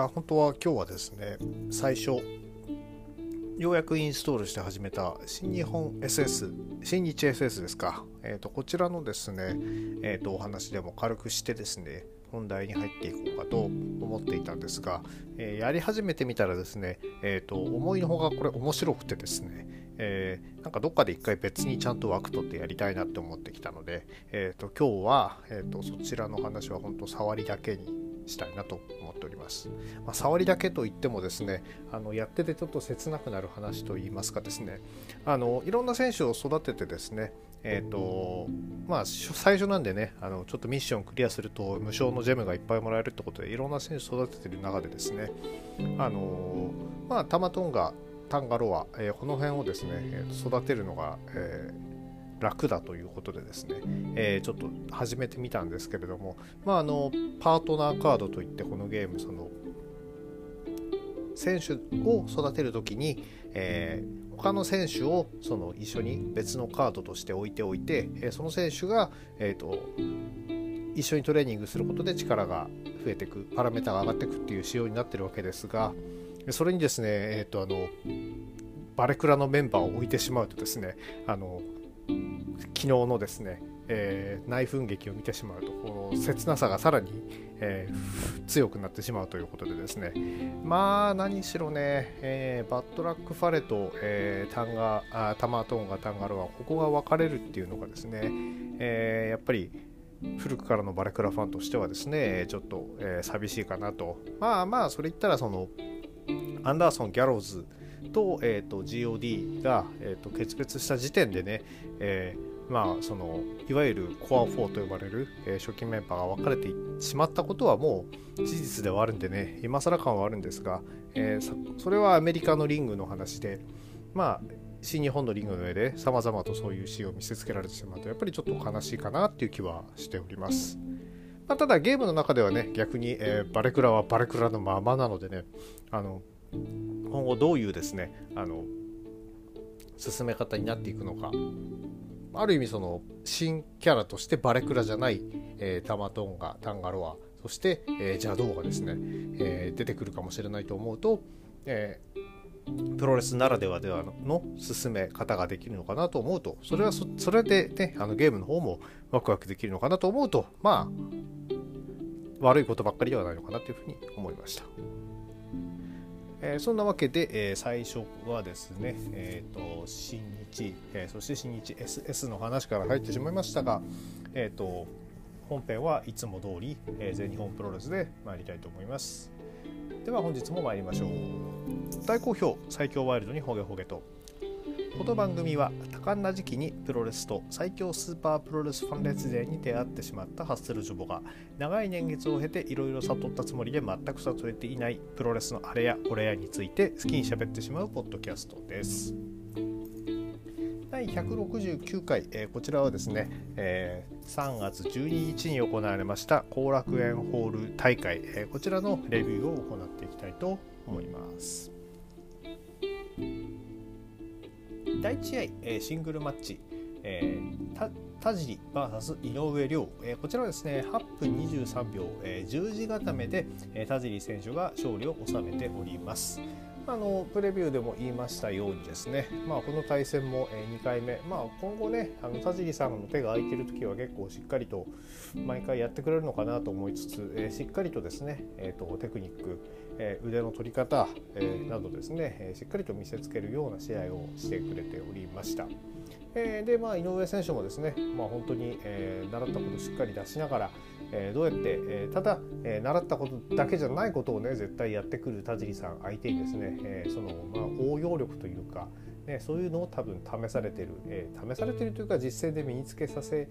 や本当は今日はですね最初ようやくインストールして始めた新日本 SS 新日 SS ですか、えーと、こちらのですね、えーと、お話でも軽くしてですね本題に入っていこうかと思っていたんですが、えー、やり始めてみたらですね、えーと、思いのほかこれ面白くてですね、えー、なんかどっかで一回別にちゃんと枠取ってやりたいなって思ってきたので、えー、と今日は、えー、とそちらの話は本当触りだけにしたいなとます。まあ、触りだけといってもですねあのやっててちょっと切なくなる話といいますかですねあのいろんな選手を育ててですねえーとまあ、最初なんでねあのちょっとミッションクリアすると無償のジェムがいっぱいもらえるってことでいろんな選手育ててる中でですねあのまあタマトンガタンガロア、えー、この辺をですね、えー、育てるのが、えー楽だということでですね、えー、ちょっと始めてみたんですけれども、まあ、あのパートナーカードといってこのゲームその選手を育てる時に、えー、他の選手をその一緒に別のカードとして置いておいて、えー、その選手が、えーと、一緒にトレーニングすることで力が増えていくパラメータが上がっていくっていう仕様になってるわけですがそれにですね、えーとあのバレクラのメンバーを置いてしまうとですねあの昨日のですね、えー、内紛劇を見てしまうとこの切なさがさらに、えー、強くなってしまうということでですね。まあ何しろね、えー、バッドラックファレと、えー、タンガあタマトーンガタンガロはここが分かれるっていうのがですね、えー、やっぱり古くからのバレクラファンとしてはですねちょっと、えー、寂しいかなと。まあまあそれ言ったらそのアンダーソン・ギャローズと,、えーと、GOD が、えーと、決別した時点でね、えー、まあそのいわゆるコア4と呼ばれる、えー、初期メンバーが分かれてしまったことはもう事実ではあるんでね今更感はあるんですが、えー、それはアメリカのリングの話でまあ新日本のリングの上でさまざまとそういう詩を見せつけられてしまうとやっぱりちょっと悲しいかなっていう気はしております。まあ、ただゲームの中ではね逆に、えー、バレクラはバレクラのままなのでねあの今後どういうですねあの進め方になっていくのかある意味その新キャラとしてバレクラじゃない、えー、タマトンガタンガロアそして、えー、邪道がですね、えー、出てくるかもしれないと思うと、えー、プロレスならではではの進め方ができるのかなと思うとそれはそそれでねあのゲームの方もワクワクできるのかなと思うとまあ悪いことばっかりではないのかなというふうに思いました。え、そんなわけで、え、最初はですね、えーと、新日、え、そして新日 SS の話から入ってしまいましたが、えーと、本編はいつも通り、え、全日本プロレスで参りたいと思います。では本日も参りましょう。大好評最強ワイルドにホゲホゲと。この番組は多感な時期にプロレスと最強スーパープロレスファン列勢に出会ってしまったハッスルジョボが長い年月を経ていろいろ悟ったつもりで全く悟れていないプロレスのあれやこれやについて好きに喋ってしまうポッドキャストです。第169回、えー、こちらはですね、えー、3月12日に行われました後楽園ホール大会、えー、こちらのレビューを行っていきたいと思います。第1試合、えー、シングルマッチ、えー、田尻 VS 井上涼、えー、こちらはですね8分23秒、えー、十字固めで、えー、田尻選手が勝利を収めております。あのプレビューでも言いましたようにですね、まあ、この対戦も、え2回目、まあ、今後ねあの田尻さんの手が空いてる時は結構しっかりと毎回やってくれるのかなと思いつつ、えしっかりとですね、えーと、テクニック、え腕の取り方、えなどですね、えしっかりと見せつけるような試合をしてくれておりました。えで、まあ、井上選手もですね、まあ、本当に、え習ったことをしっかり出しながら、えどうやって、えただ、え習ったことだけじゃないことをね絶対やってくる田尻さん相手にですね、えその、まあ、応用力というか、ね、そういうのを多分試されてる、えー、試されてるというか実践で身につけさせ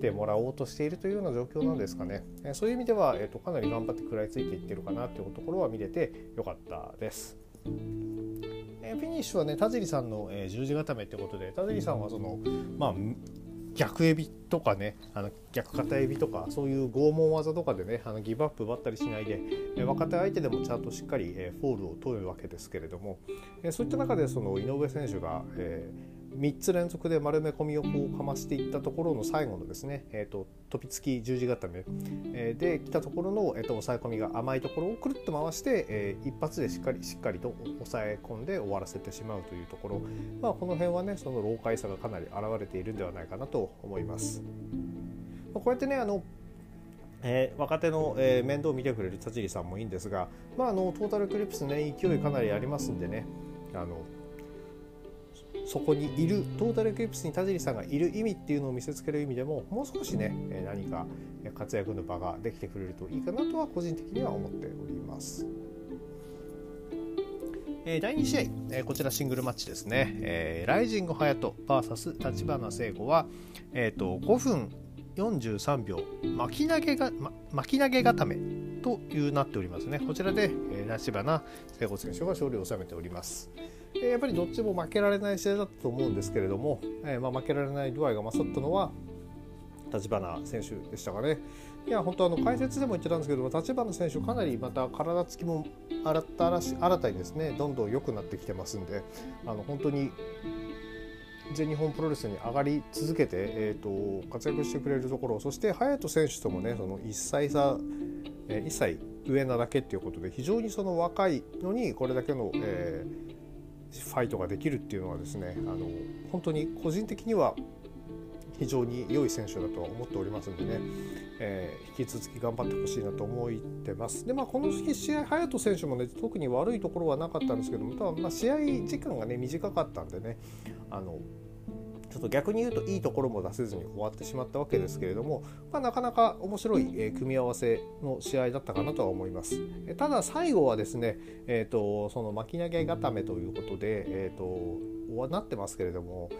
てもらおうとしているというような状況なんですかね、えー、そういう意味では、えーと、かなり頑張って食らいついていってるかなというところは見れてよかったです。えフィニッシュはね田尻さんの、えー、十字固めってことで田尻さんはそのまあ逆エビとかねあの逆肩エビとかそういう拷問技とかでねあのギブアップ奪ったりしないで、え若手相手でもちゃんとしっかり、えフォールを取るわけですけれども、えそういった中でその井上選手が、え3つ連続で丸め込みをこうかましていったところの最後のですね、えーと、飛びつき十字固め、えー、で来たところの、えーと、抑え込みが甘いところをくるっと回して、えー、一発でしっかりしっかりと抑え込んで終わらせてしまうというところ、まあ、この辺はねその老快さがかなり現れているんではないかなと思います。こうやってねあのえー、若手の、えー、面倒を見てくれる田尻さんもいいんですが、まあ、あのトータルクリプスね勢いかなりありますんでねあのそこにいるトータルクリプスに田尻さんがいる意味っていうのを見せつける意味でももう少しね何か活躍の場ができてくれるといいかなとは個人的には思っております。え第2試合、えこちらシングルマッチですね、えー、ライジング隼人 VS 立花聖子は、えーと、5分43秒巻き投げが、ま、巻き投げ固めというなっておりますねこちらで、えー、立花聖子選手が勝利を収めております。やっぱりどっちも負けられない試合だったと思うんですけれども、えー、まあ、負けられない度合いが勝ったのは立花選手でしたかね。いや本当あの解説でも言ってたんですけど立花選手かなりまた体つきも新た新たにですねどんどん良くなってきてますんであの本当に全日本プロレスに上がり続けて、えーと、活躍してくれるところそして隼人選手ともねその1歳差、えー、1歳上なだけっていうことで非常にその若いのにこれだけの、えー、ファイトができるっていうのはですねあの本当に個人的には非常に良い選手だとは思っておりますんでね、えー、引き続き頑張ってほしいなと思ってます。でまあこの試合隼人選手もね特に悪いところはなかったんですけどもただま試合時間がね短かったんでねあのちょっと逆に言うといいところも出せずに終わってしまったわけですけれども、まあ、なかなか面白い、え組み合わせの試合だったかなとは思います。えただ最後はですね、えーと、その巻き投げ固めということで、えーと、となってますけれども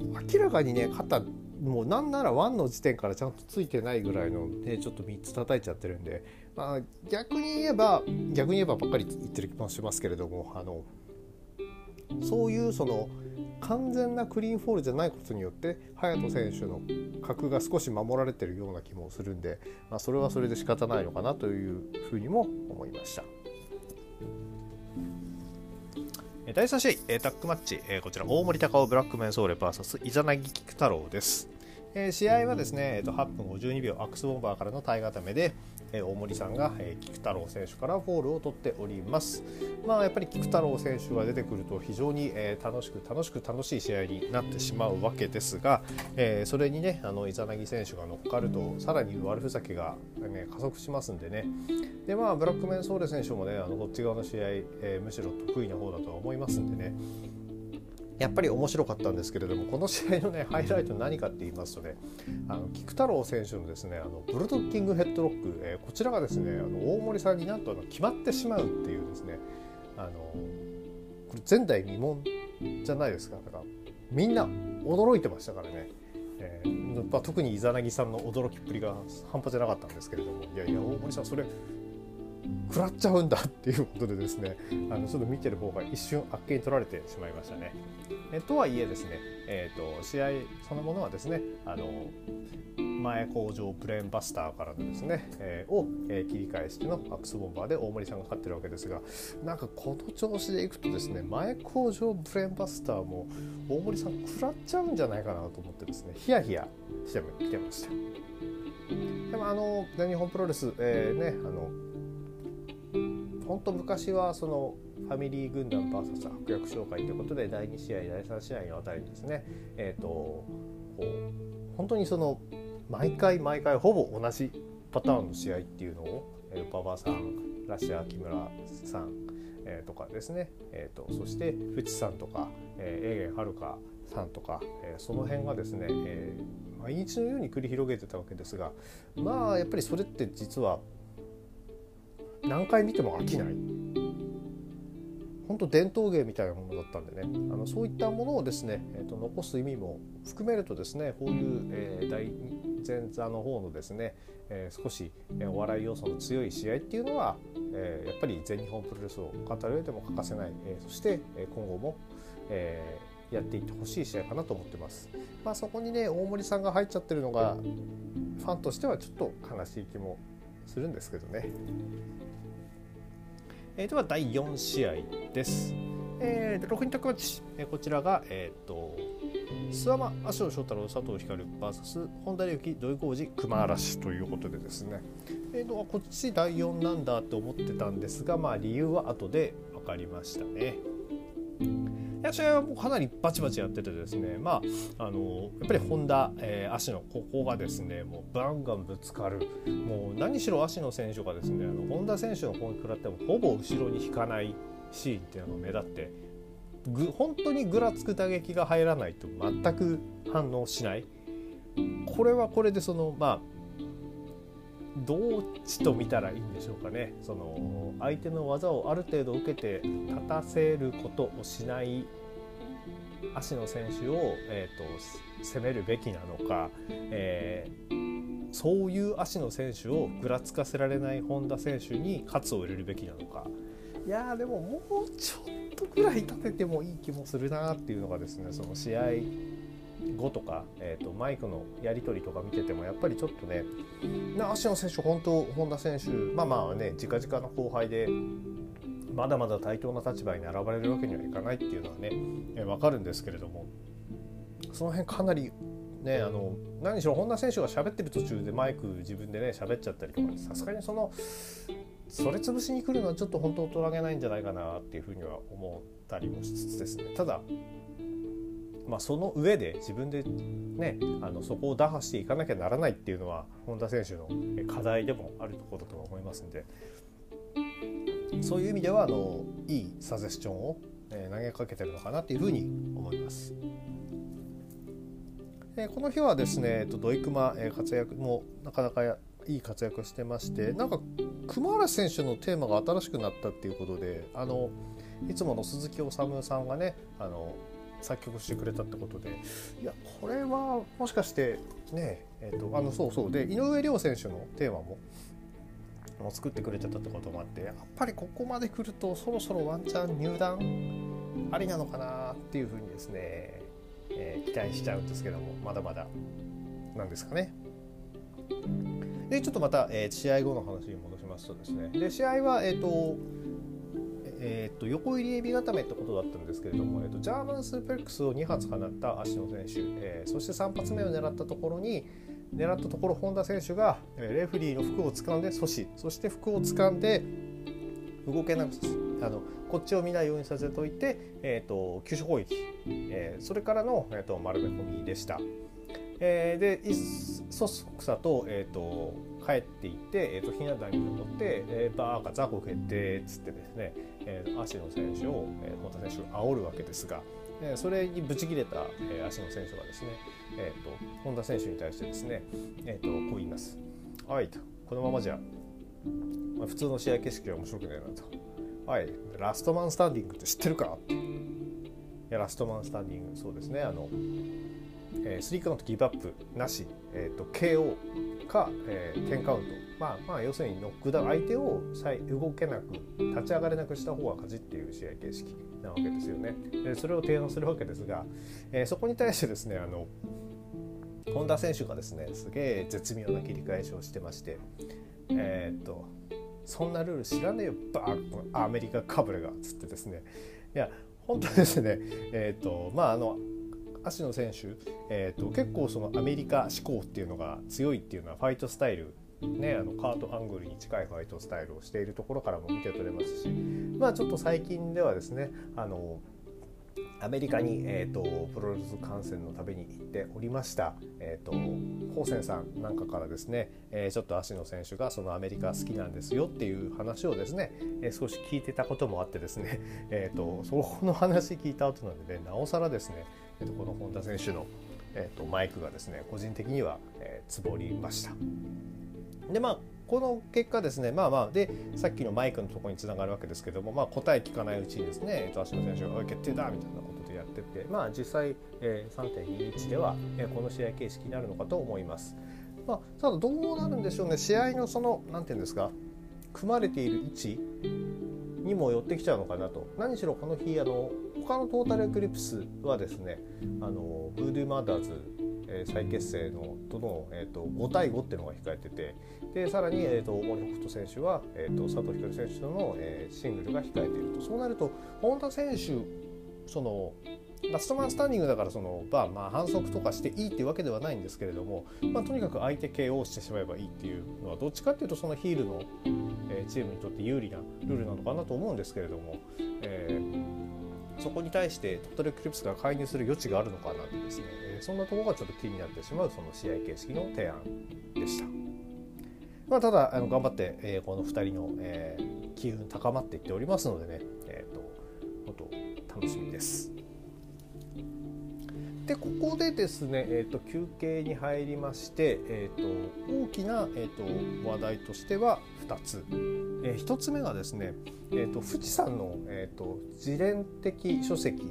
明らかにね肩もうなんなら1の時点からちゃんとついてないぐらいの、ね、ちょっと3つ叩いちゃってるんで、まあ、逆に言えば逆に言えばばっかり言ってる気もしますけれどもあのそういうその完全なクリーンフォールじゃないことによって隼人選手の格が少し守られてるような気もするんで、まあ、それはそれで仕方ないのかなというふうにも思いました。第3試合、タックマッチ、こちら大森隆夫ブラックメンソーレ VS イザナギ菊太郎です。試合はですね、8分52秒アックスボンバーからの体固めで、え大森さんが、え菊太郎選手からフォールを取っております。まあ、やっぱり菊太郎選手が出てくると非常に、え楽しく楽しく楽しい試合になってしまうわけですが、えそれにねあのイザナギ選手が乗っかるとさらに悪ふざけが、ね、加速しますんでねで、まあ、ブラックメンソーレ選手もねあのこっち側の試合、えむしろ得意な方だとは思いますんでねやっぱり面白かったんですけれどもこの試合のねハイライト何かって言いますとねあの菊太郎選手のですねあのブルドッキングヘッドロック、えー、こちらがですねあの大森さんになんとあの決まってしまうっていうですねあのこれ前代未聞じゃないですかだからみんな驚いてましたからね。えーまあ、特にイザナギさんの驚きっぷりが半端じゃなかったんですけれどもいやいや大森さんそれ食らっちゃうんだっていうことでですねあのちょっと見てる方が一瞬あっけに取られてしまいましたね。えとはいえですね、えーと、試合そのものはですねあの前工場プレーンバスターからのですね、えー、を、えー、切り返してのアックスボンバーで大森さんが勝ってるわけですがなんかこの調子でいくとですね前工場プレーンバスターも大森さん食らっちゃうんじゃないかなと思ってですねヒヤヒヤしてきてました。でもあの全日本プロレス、えー、ねあの本当昔はそのファミリー軍団 VS 悪役紹介ということで第2試合第3試合にわたりですね。えっ、ー、と本当にその毎回毎回ほぼ同じパターンの試合っていうのを、え、馬場さんラシア木村さん、えー、とかですね、えーと、そして淵さんとか、えー、永遠遥さんとか、えー、その辺がですね、えー、毎日のように繰り広げてたわけですがまあやっぱりそれって実は何回見ても飽きない。本当伝統芸みたいなものだったんでね。あのそういったものをですね、えーと、残す意味も含めるとですねこういう、えー、大前座の方のですね、えー、少し、えー、お笑い要素の強い試合っていうのは、えー、やっぱり全日本プロレスを語る上でも欠かせない、えー、そして、え、今後も、えー、やっていってほしい試合かなと思ってます。まあ、そこにね大森さんが入っちゃってるのがファンとしてはちょっと悲しい気もするんですけどね。えー、では第4試合です。えー、6人タッグマッチ、えー、こちらが、えーと、諏訪間足尾翔太郎佐藤光 VS 本田隆起土井浩二熊嵐ということでですね、えーと、こっち第4なんだって思ってたんですが、まあ、理由は後で分かりましたね。いや試合はもうかなりバチバチやっててですねまああのやっぱり本田、えー、足のここがですねもうバンガンぶつかる。もう何しろ足の選手がですねあの本田選手の攻撃食らってもほぼ後ろに引かないシーンっていうのが目立ってぐ本当にぐらつく打撃が入らないと全く反応しない。これはこれでそのまあどっちと見たらいいんでしょうかね。その相手の技をある程度受けて立たせることをしない足の選手を、えーと、攻めるべきなのか、えー、そういう足の選手をぐらつかせられない本田選手に喝を入れるべきなのか。いやでももうちょっとぐらい立ててもいい気もするなっていうのがですねその試合後とか、えーと、マイクのやり取りとか見ててもやっぱりちょっとね足の選手本当本田選手まあまあね直々の後輩でまだまだ対等な立場に並ばれるわけにはいかないっていうのはね、えー、分かるんですけれども。その辺かなりねあの何しろ本田選手が喋ってる途中でマイク自分でね喋っちゃったりとかさすがにそのそれ潰しに来るのはちょっと本当大人げないんじゃないかなっていうふうには思ったりもしつつですね。ただまあ、その上で自分で、ね、あのそこを打破していかなきゃならないっていうのは本田選手の課題でもあるところだとは思いますんで。そういう意味ではあのいいサジェスチョンを、え投げかけてるのかなっていうふうに思います。えこの日はですね、えっと、土井熊、え活躍もなかなかいい活躍してましてなんか熊原選手のテーマが新しくなったっていうことであのいつもの鈴木治さんがねあの作曲してくれたってことでいやこれはもしかしてねえっ、ー、とあのそうそうで井上涼選手のテーマもも作ってくれてたってこともあってやっぱりここまで来るとそろそろワンチャン入団ありなのかなっていうふうにですね、えー、期待しちゃうんですけどもまだまだなんですかね。でちょっとまた、えー、試合後の話に戻しますとですねで試合は、えーとえーと、横入りエビ固めってことだったんですけれども、えーと、ジャーマンスープレックスを2発放った足野選手、えー、そして3発目を狙ったところに狙ったところ本田選手がレフリーの服を掴んで阻止そして服を掴んで動けなくあのこっちを見ないようにさせておいて、えーと、急所攻撃、えー、それからの、えー、と丸め込みでした。えー、でそそくさと,、えーと、帰っていって、えーと、ひな壇に登って、えー、バーカ雑魚決定っつってですね、えー、足野選手を、えー、本田選手が煽るわけですが、えー、それにぶち切れた、えー、足の選手がですね、えーと、本田選手に対してですね、えー、とこう言います。はいとこのままじゃ、まあ、普通の試合景色は面白くないなと。はい、ラストマンスタンディングって知ってるか？いやラストマンスタンディングそうですねあのえー、3カウントギブアップなし、えーと、KO か、えー、10カウント、まあ、まあ要するにノックダウン相手を動けなく立ち上がれなくした方が勝ちっていう試合形式なわけですよね。でそれを提案するわけですが、え、そこに対してですねあの本田選手がですねすげえ絶妙な切り返しをしてましてえー、っとそんなルール知らねえよバーアメリカかぶれがっつってですね。いや本当ですね。えー、っとまああの足野選手、えーと、結構そのアメリカ志向っていうのが強いっていうのはファイトスタイルね、あのカートアングルに近いファイトスタイルをしているところからも見て取れますしまあちょっと最近ではですねあのアメリカに、えーと、プロレス観戦のために行っておりました、えーと、ホーセンさんなんかからですね、えー、ちょっと足野選手がそのアメリカ好きなんですよっていう話をですね、えー、少し聞いてたこともあってですね、えーと、その話聞いた後なので、ね、なおさらですねえー、とこの本田選手の、えー、とマイクがですね個人的には、えー、つぼりました。でまあこの結果ですねまあまあでさっきのマイクのとこにつながるわけですけども、まあ、答え聞かないうちにですね、えー、と足野選手が「決定だ!」みたいなことでやっててまあ実際、えー、3.21では、えー、この試合形式になるのかと思います。まあ、ただどうなるんでしょうね試合のその何て言うんですか組まれている位置にも寄ってきちゃうのかなと。何しろこの日あの他のトータルエクリプスはですねあのブードゥーマーダーズ、えー、再結成のとの、えーと、5対5っていうのが控えててでさらに、えーと、大森北斗選手は、えーと、佐藤光選手との、えー、シングルが控えていると。そうなると本田選手そのラストマンスタンディングだからその、まあ、まあ反則とかしていいっていうわけではないんですけれども、まあ、とにかく相手 KO してしまえばいいっていうのはどっちかっていうとそのヒールの、え、チームにとって有利なルールなのかなと思うんですけれども、えー、そこに対してトータルクリプスが介入する余地があるのかなってですね、え、そんなところがちょっと気になってしまうその試合形式の提案でした。まあ、ただあの頑張って、えー、この2人の、えー、機運高まっていっておりますのでね、えーと、と本当楽しみです。でここでですね、えーと、休憩に入りまして、えーと、大きな、えーと、話題としては2つ、えー、1つ目がですね、えー、と富士山の、えー、と自伝的書籍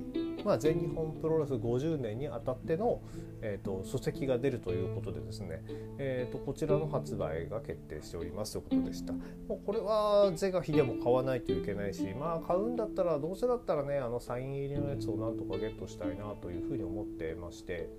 まあ、全日本プロレス50年にあたっての、えーと、書籍が出るということでですね、えーと、こちらの発売が決定しておりますということでした。もうこれは是が非でも買わないといけないしまあ買うんだったらどうせだったらねあのサイン入りのやつをなんとかゲットしたいなというふうに思ってまして。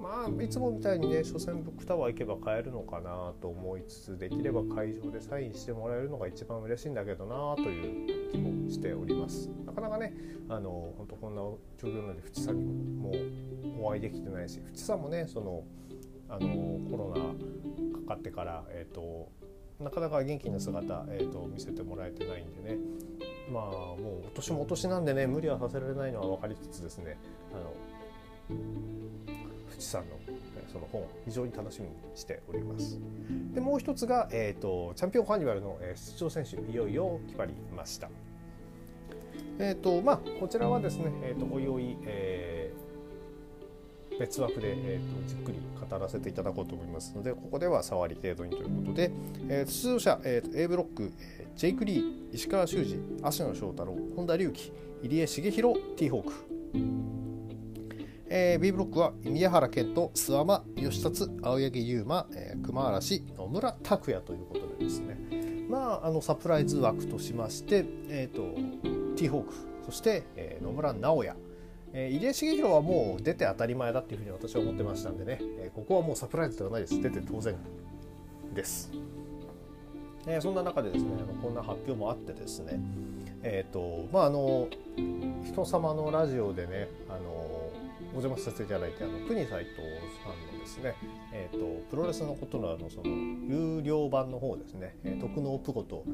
まあいつもみたいにね初戦ブックタワー行けば買えるのかなと思いつつできれば会場でサインしてもらえるのが一番嬉しいんだけどなという気もしております。なかなかねあの本当こんな状況なので淵さんにもお会いできてないし淵さんもねそのあのコロナかかってから、えーと、なかなか元気な姿、えーと、見せてもらえてないんでね。まあもうお年もお年なんでね無理はさせられないのは分かりつつですねあのさんのその本非常に楽しみにしております。でもう一つが、えーと、チャンピオンカーニバルの出場選手いよいよ決まりました。えーとまあ、こちらはですね、えーと、おいおい、えー、別枠で、えーと、じっくり語らせていただこうと思いますのでここでは触り程度にということで、えー、出場者、えー、と A ブロック、えー、ジェイク・リー石川修司芦野翔太郎本田隆起入江茂弘ティーホークえー、B ブロックは宮原健人、諏訪間、吉達、青柳優馬、えー、熊嵐、野村拓也ということでですね、まあ、あのサプライズ枠としまして、えーと、ティーホーク、そして、えー、野村直哉、えー、入江茂弘はもう出て当たり前だっていうふうに私は思ってましたんでね、えー、ここはもうサプライズではないです。出て当然です。えー、そんな中でですね、こんな発表もあってですね、えっ、ー、と、まあ、あの、人様のラジオでね、あの、お邪魔させていただいてあの国斎藤さんのですね、えーと、プロレスのことのあのその有料版の方ですね「えー、徳能プゴと」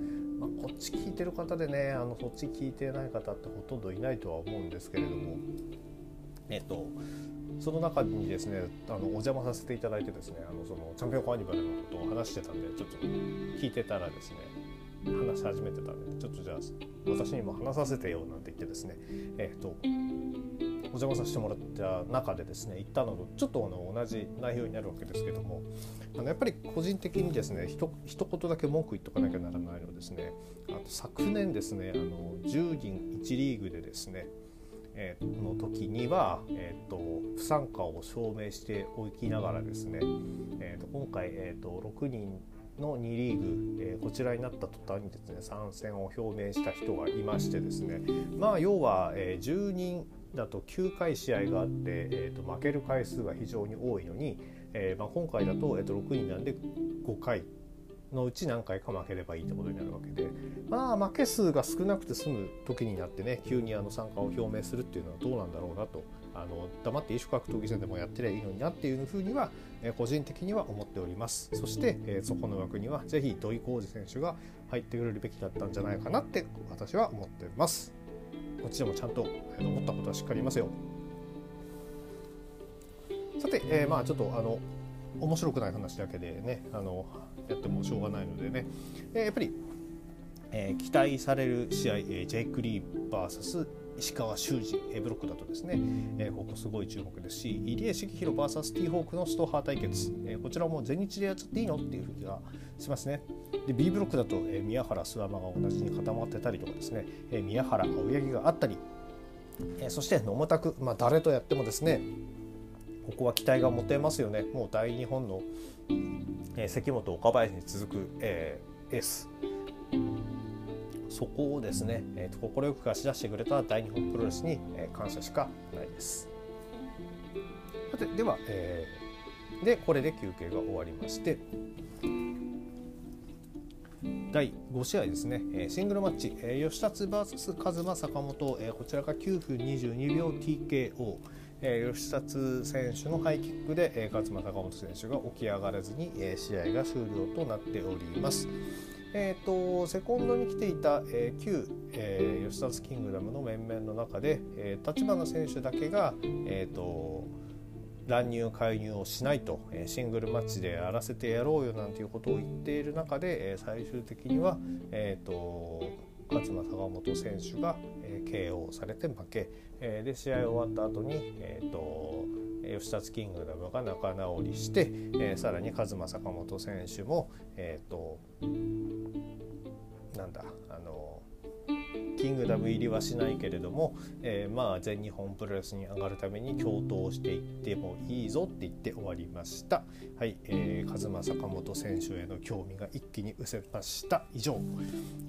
まあ、こっち聞いてる方でねあのそっち聞いてない方ってほとんどいないとは思うんですけれどもえっ、ー、とその中にですねあのお邪魔させていただいてですねあのそのチャンピオンカーニバルのことを話してたんでちょっと聞いてたらですね話し始めてたんでちょっとじゃあ私にも話させてよなんて言ってですねえっ、ー、とお邪魔させてもらった中でですね言ったのとちょっとあの同じ内容になるわけですけどもあのやっぱり個人的にですねひと一言だけ文句言っとかなきゃならないのはですねあと昨年ですねあの10人1リーグでですねえー、の時には、えーと、不参加を証明しておきながらですね、えーと、今回、えーと、6人の2リーグ、えー、こちらになった途端にですね参戦を表明した人がいましてですねまあ要は、えー、10人だと9回試合があって、えーと、負ける回数が非常に多いのに、えーまあ、今回だと,、えーと、6人なんで5回のうち何回か負ければいいってことになるわけでまあ負け数が少なくて済む時になってね急にあの参加を表明するっていうのはどうなんだろうなとあの黙って異種格闘技戦でもやってりゃいいのになっていうふうには、え、個人的には思っておりますそして、え、そこの枠にはぜひ土井浩二選手が入ってくれるべきだったんじゃないかなって私は思ってます。こっちでもちゃんと思ったことはしっかり言いますよ。さて、えー、まあちょっとあの面白くない話だけでねあのやってもしょうがないのでね、えー、やっぱり、えー、期待される試合、えー、ジェイク・リー VS 石川修司 A ブロックだとですね、えー、ここすごい注目ですし入江茂弘 VS ティーホークのストーハー対決、えー、こちらも全日でやっちゃっていいのっていう気がしますね。で B ブロックだと、えー、宮原諏訪間が同じに固まってたりとかですね、えー、宮原青柳があったり、えー、そして野村拓、まあ、誰とやってもですねここは期待が持てますよね。もう大日本の、えー、関本岡林に続く、えー、エース。そこをですね快、えー、く貸し出してくれた大日本プロレスに、えー、感謝しかないです。さてでは、えー、でこれで休憩が終わりまして第5試合ですね、えシングルマッチ、え吉達 VS カズマ坂本、えこちらが9分22秒 TKO、え吉達選手のハイキックで、え勝間坂本選手が起き上がらずに、え試合が終了となっております。えーと、セコンドに来ていた、えー、旧、えー、吉達キングダムの面々の中で、えー、立花選手だけが、えーと乱入介入をしないとシングルマッチでやらせてやろうよなんていうことを言っている中で最終的には、えーと、勝間坂本選手が KO されて負けで試合終わった後に、えーと、吉田キングダムが仲直りして、えー、さらに勝間坂本選手も、えーとなんだあのキングダム入りはしないけれども、えー、まあ全日本プロレスに上がるために共闘していってもいいぞって言って終わりました。はい、えー、カズマ坂本選手への興味が一気に失せました。以上、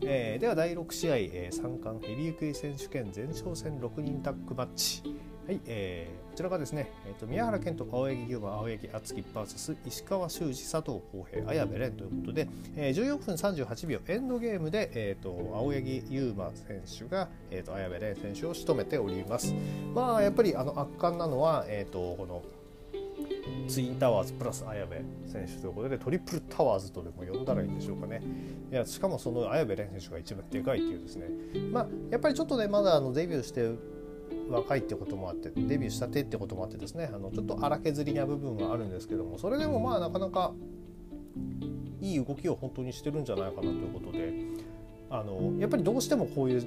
えー、では第6試合、えー、三冠ヘビー級選手権前哨戦6人タッグマッチ。はい、えー、こちらがですね、えーと、宮原健人、青柳優馬、青柳敦樹 VS 石川修司、佐藤浩平、綾部蓮ということで、えー、14分38秒エンドゲームで、えーと、青柳優馬選手が、えーと、綾部蓮選手を仕留めております。まあやっぱりあの圧巻なのは、えー、とこのツインタワーズプラス綾部選手ということでトリプルタワーズとでも呼んだらいいんでしょうかねいやしかもその綾部蓮選手が一番でかいっていうですねまあやっぱりちょっとねまだあのデビューして若いってこともあってデビューしたてってこともあってですね。あのちょっと荒削りな部分はあるんですけどもそれでもまあなかなかいい動きを本当にしてるんじゃないかなということであのやっぱりどうしてもこういう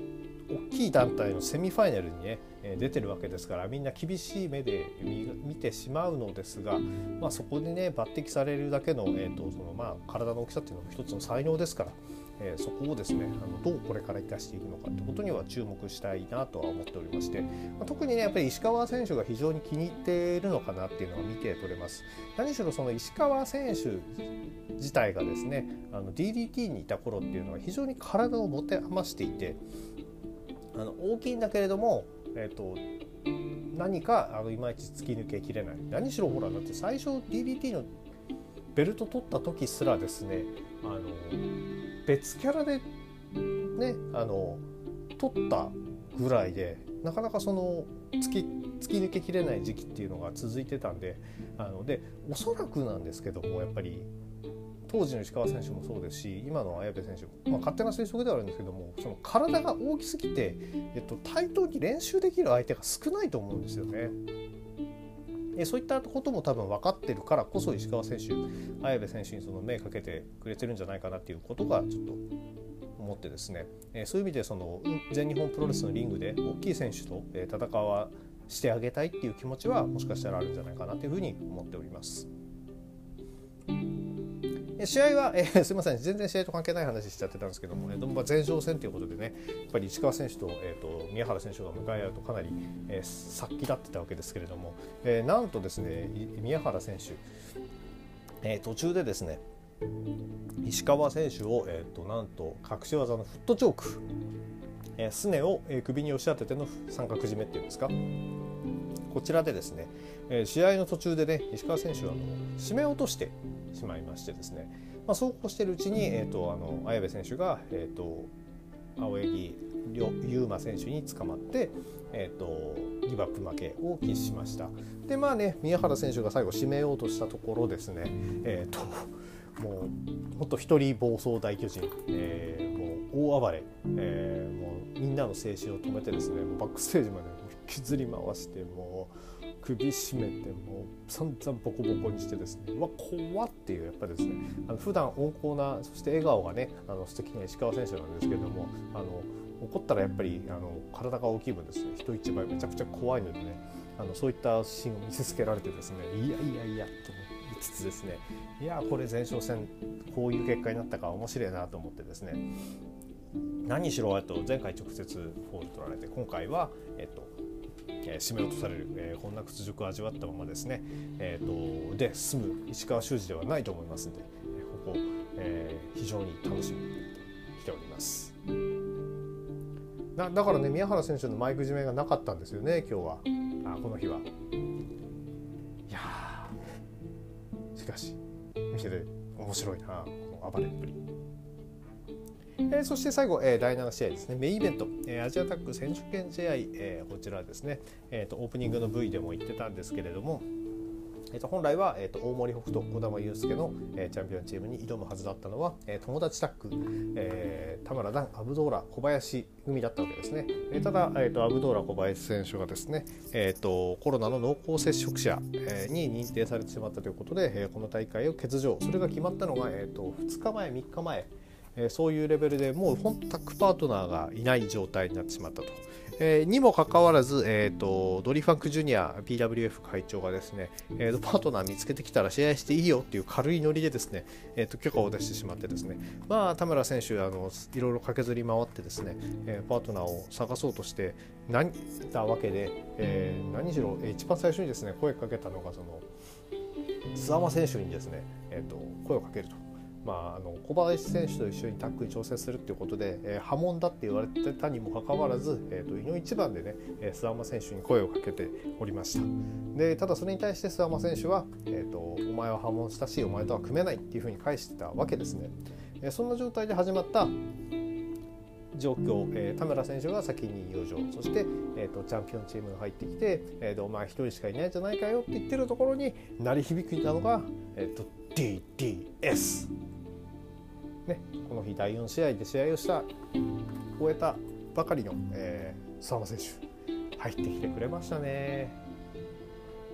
大きい団体のセミファイナルにね出てるわけですからみんな厳しい目で見てしまうのですが、まあ、そこでね抜擢されるだけの,、えーとそのまあ、体の大きさっていうのも一つの才能ですからえー、そこをですねあのどうこれから生かしていくのかってことには注目したいなとは思っておりまして、まあ、特にねやっぱり石川選手が非常に気に入っているのかなっていうのが見て取れます。何しろその石川選手自体がですねあの DDT にいた頃っていうのは非常に体を持て余していてあの大きいんだけれども、えーと、何かあのいまいち突き抜けきれない。何しろほらだって最初 DDT のベルト取った時すらですねあの別キャラでねあの取ったぐらいでなかなかその突き突き抜けきれない時期っていうのが続いてたんであのでおそらくなんですけどもやっぱり当時の石川選手もそうですし今の綾部選手、まあ、勝手な推測ではあるんですけどもその体が大きすぎて、えっと、対等に練習できる相手が少ないと思うんですよね。えそういったことも多分分かってるからこそ石川選手綾部選手にその目かけてくれてるんじゃないかなっていうことがちょっと思ってですね、えそういう意味でその全日本プロレスのリングで大きい選手と戦わしてあげたいっていう気持ちはもしかしたらあるんじゃないかなというふうに思っております。試合は、えー、すみません。全然試合と関係ない話しちゃってたんですけども、ね、ドンバ前哨戦ということでねやっぱり石川選手と,、えーと、宮原選手が向かい合うとかなり、えー、殺気立ってたわけですけれども、えー、なんとですね宮原選手、えー、途中でですね石川選手を、えーと、なんと隠し技のフットチョーク、えー、すねを、えー、首に押し当てての三角締めっていうんですかこちらでですね、えー、試合の途中でね石川選手はあの締め落としてしまいましてですね、まあ、そうこうしているうちに、えーと、あの綾部選手が、えーと、青柳優馬選手に捕まって、えーと、ギブアップ負けを喫しました。でまあね宮原選手が最後締めようとしたところですね。えっ、ー、ともうほんと一人暴走大巨人、えー、もう大暴れ、えー、もうみんなの静止を止めてですねバックステージまで引きずり回してもう首絞めてもう散々ボコボコにしてですね。うわ怖っていうやっぱりですね。あの普段温厚なそして笑顔がねあの素敵な石川選手なんですけどもあの怒ったらやっぱりあの体が大きい分ですね。人一倍めちゃくちゃ怖いのでね。あのそういったシーンを見せつけられてですね。いやいやいやと思いつつですね。いやこれ前哨戦こういう結果になったか面白いなと思ってですね。何しろと前回直接フォール取られて今回は、えっと、ー、締め落とされる、えー、こんな屈辱を味わったままですね、えーと、で済む石川修司ではないと思いますので、え、ここ、えー、非常に楽しみにしております。だだからね宮原選手のマイク締めがなかったんですよね今日はあこの日は。いやしかし見てて面白いなこの暴れっぷり。えー、そして最後、えー、第7試合ですね。メインイベント、えー、アジアタック選手権試合、えー、こちらですね、えーと、オープニングの V でも言ってたんですけれども、えー、と本来は、えーと、大森北斗児玉悠介の、えー、チャンピオンチームに挑むはずだったのは、えー、友達タッグ、えー、田村段アブドーラ小林組だったわけですね、えー、ただ、えーと、アブドーラ小林選手がですね、えーと、コロナの濃厚接触者、えー、に認定されてしまったということで、えー、この大会を欠場。それが決まったのが、えー、と2日前3日前えそういうレベルでもう本タッグパートナーがいない状態になってしまったと。えー、にもかかわらず、えーと、ドリファンクジュニア PWF 会長がですね、えーと、パートナー見つけてきたら試合していいよっていう軽いノリでですね、えーと、許可を出してしまってですね、まあ、田村選手あのいろいろ駆けずり回ってですね、えー、パートナーを探そうとして何たわけで、えー、何しろえ一番最初にですね声かけたのがその諏訪間選手にですね、えー、と声をかけると。まあ、あの小林選手と一緒にタッグに挑戦するっていうことで、えー、波紋だって言われてたにもかかわらず、えーと、井の一番でね、えー、諏訪間選手に声をかけておりました。でただそれに対して諏訪間選手は、えーと、お前は破門したしお前とは組めないっていうふうに返してたわけですね、えー、そんな状態で始まった状況、えー、田村選手が先に入場そして、えーと、チャンピオンチームが入ってきて、えーと、お前一人しかいないじゃないかよって言ってるところに鳴り響いたのが、えーと DDS ね、この日第4試合で試合をした終えたばかりの、えー、相馬選手入ってきてくれましたね。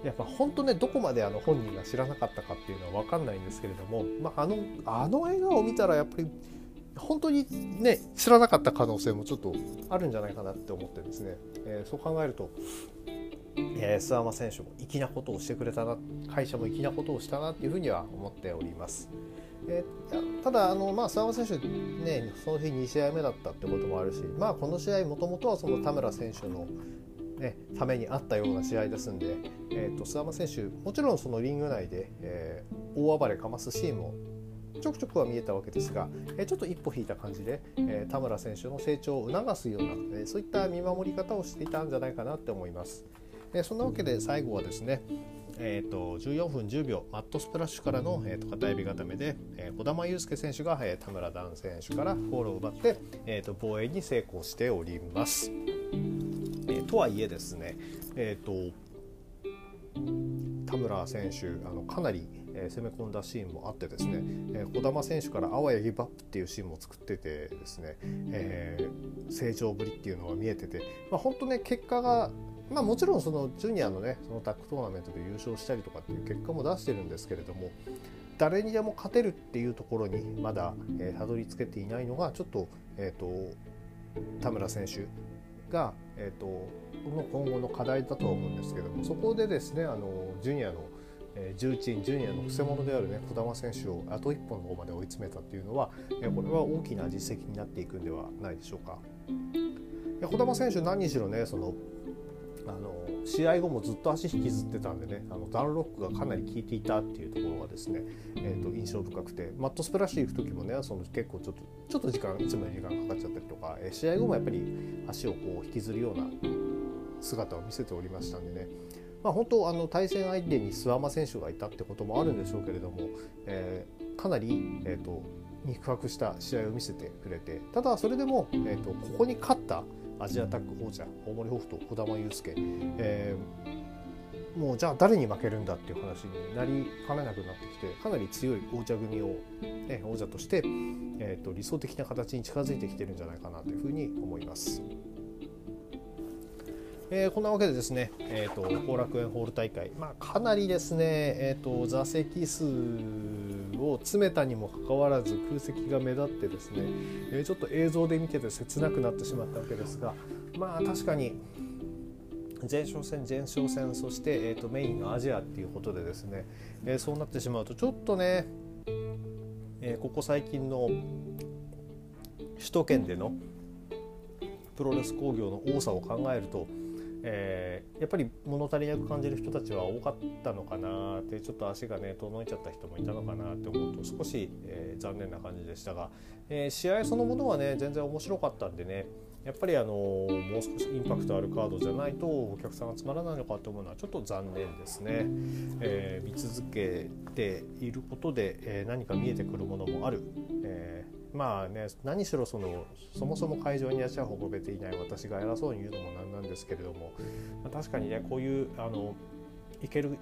やっぱ本当ねどこまであの本人が知らなかったかっていうのは分かんないんですけれども、まあ、あのあの笑顔を見たらやっぱり本当にね知らなかった可能性もちょっとあるんじゃないかなって思ってですね、えー、そう考えると、え、諏訪間選手も粋なことをしてくれたな会社も粋なことをしたなっていうふうには思っております。えー、ただあの、まあ、澤山選手、ね、その日2試合目だったってこともあるし、まあ、この試合もともとはその田村選手の、ね、ためにあったような試合ですんで、えーと、須山選手もちろんそのリング内で、えー、大暴れかますシーンもちょくちょくは見えたわけですが、えー、ちょっと一歩引いた感じで、えー、田村選手の成長を促すような、え、そういった見守り方をしていたんじゃないかなって思います。えそんなわけで最後はですね、えーと、14分10秒マットスプラッシュからの、えーと、片指固めで、えー、児玉悠介選手が、えー、田村段選手からフォールを奪って、えーと、防衛に成功しております。えー、とはいえですね、えー、と田村選手あのかなりえ攻め込んだシーンもあってですね、え児玉選手からあわやギブアップっていうシーンも作っててですね、えー、成長ぶりっていうのが見えてて、まあ、本当ね結果がまあ、もちろんそのジュニアのねそのタッグトーナメントで優勝したりとかっていう結果も出してるんですけれども誰にでも勝てるっていうところにまだ、えー、たどり着けていないのがちょっと,、えーと、田村選手が、えーと、の今後の課題だとは思うんですけどもそこでですねあのジュニアのえ重鎮ジュニアのくせ者であるね児玉選手をあと一歩の方まで追い詰めたっていうのは、えこれは大きな実績になっていくんではないでしょうか。児玉選手何しろねそのあの試合後もずっと足引きずってたんでねあのダンロックがかなり効いていたっていうところがですね、えー、と印象深くてマットスプラッシュ行く時もねその結構ちょっとちょっと時間いつもより時間かかっちゃったりとか、え、試合後もやっぱり足をこう引きずるような姿を見せておりましたんでね。まあ、本当あの対戦相手に諏訪間選手がいたってこともあるんでしょうけれども、えー、かなり、えーと、肉薄した試合を見せてくれてただそれでも、えーとここに勝ったアジアタック王者大森北斗児玉悠介、えー、もうじゃあ誰に負けるんだっていう話になりかねなくなってきてかなり強い王者組を、ね、王者として、えーと、理想的な形に近づいてきてるんじゃないかなというふうに思います。えー、こんなわけでですね、えーと、後楽園ホール大会、まあ、かなりですね、えーと、座席数を詰めたにもかかわらず空席が目立ってですね、ちょっと映像で見てて切なくなってしまったわけですがまあ確かに前哨戦前哨戦そして、えーと、メインのアジアっていうことでですね、えー、そうなってしまうとちょっとね、えここ最近の首都圏でのプロレス興行の多さを考えるとえー、やっぱり物足りなく感じる人たちは多かったのかなってちょっと足がね遠のいちゃった人もいたのかなって思うと少し、えー、残念な感じでしたが、えー、試合そのものはね全然面白かったんでね、やっぱりあのもう少しインパクトあるカードじゃないとお客さんが集まらないのかと思うのはちょっと残念ですね、え、見続けていることで、え、何か見えてくるものもある、えー、まあね何しろそのそもそも会場に足を運べていない私が偉そうに言うのもなんなんですけれども、まあ、確かにねこういうあのいける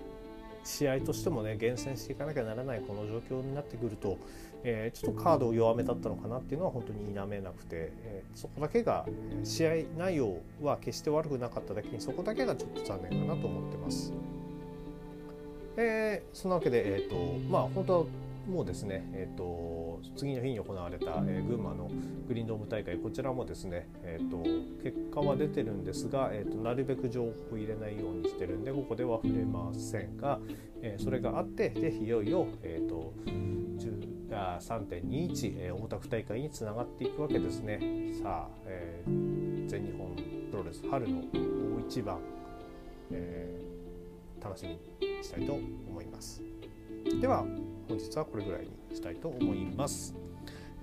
試合としてもね厳選していかなきゃならないこの状況になってくると、えー、ちょっとカードを弱めだったのかなっていうのは本当に否めなくて、えー、そこだけが試合内容は決して悪くなかっただけにそこだけがちょっと残念かなと思ってます。えー、そんなわけで、えーとまあ、本当もうですね、えーと、次の日に行われた、えー、群馬のグリーンドーム大会こちらもですね、えーと、結果は出てるんですが、えーと、なるべく情報を入れないようにしてるんでここでは触れませんが、えー、それがあってでいよいよ、えー、と3.21、えー、大田区大会につながっていくわけですね。さあ、えー、全日本プロレス春の大一番、えー、楽しみにしたいと思います。では本日はこれぐらいにしたいと思います。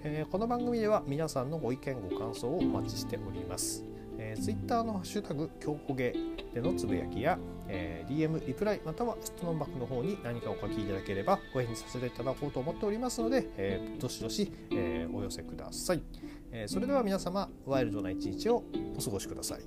えー、この番組では皆さんのご意見ご感想をお待ちしております。えー、Twitter のハッシュタグ強こげでのつぶやきや、えー、DM リプライまたは質問箱の方に何かお書きいただければご返事させていただこうと思っておりますので、えー、どしどし、えー、お寄せください、えー、それでは皆様ワイルドな一日をお過ごしください